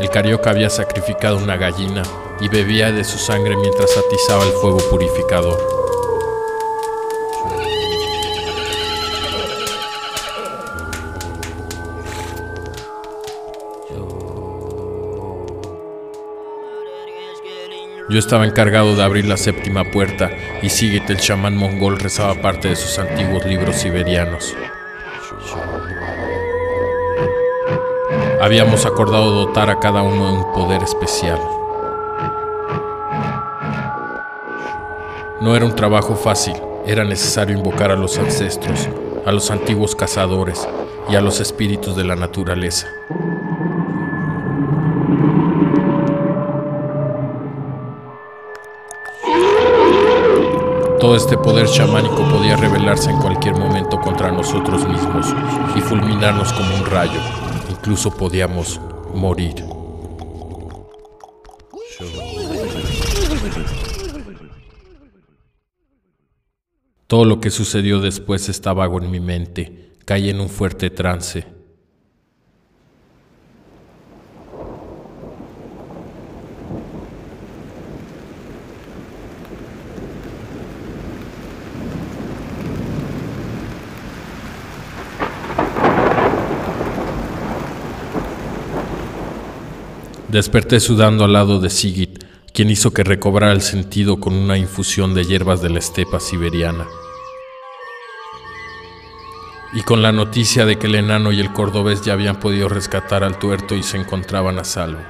El carioca había sacrificado una gallina y bebía de su sangre mientras atizaba el fuego purificador. Yo estaba encargado de abrir la séptima puerta y Sigit, el chamán mongol, rezaba parte de sus antiguos libros siberianos. Habíamos acordado dotar a cada uno de un poder especial. No era un trabajo fácil, era necesario invocar a los ancestros, a los antiguos cazadores y a los espíritus de la naturaleza. Todo este poder chamánico podía rebelarse en cualquier momento contra nosotros mismos y fulminarnos como un rayo. Incluso podíamos morir. Todo lo que sucedió después está vago en mi mente. Caí en un fuerte trance. Desperté sudando al lado de Sigit, quien hizo que recobrara el sentido con una infusión de hierbas de la estepa siberiana. Y con la noticia de que el enano y el cordobés ya habían podido rescatar al tuerto y se encontraban a salvo.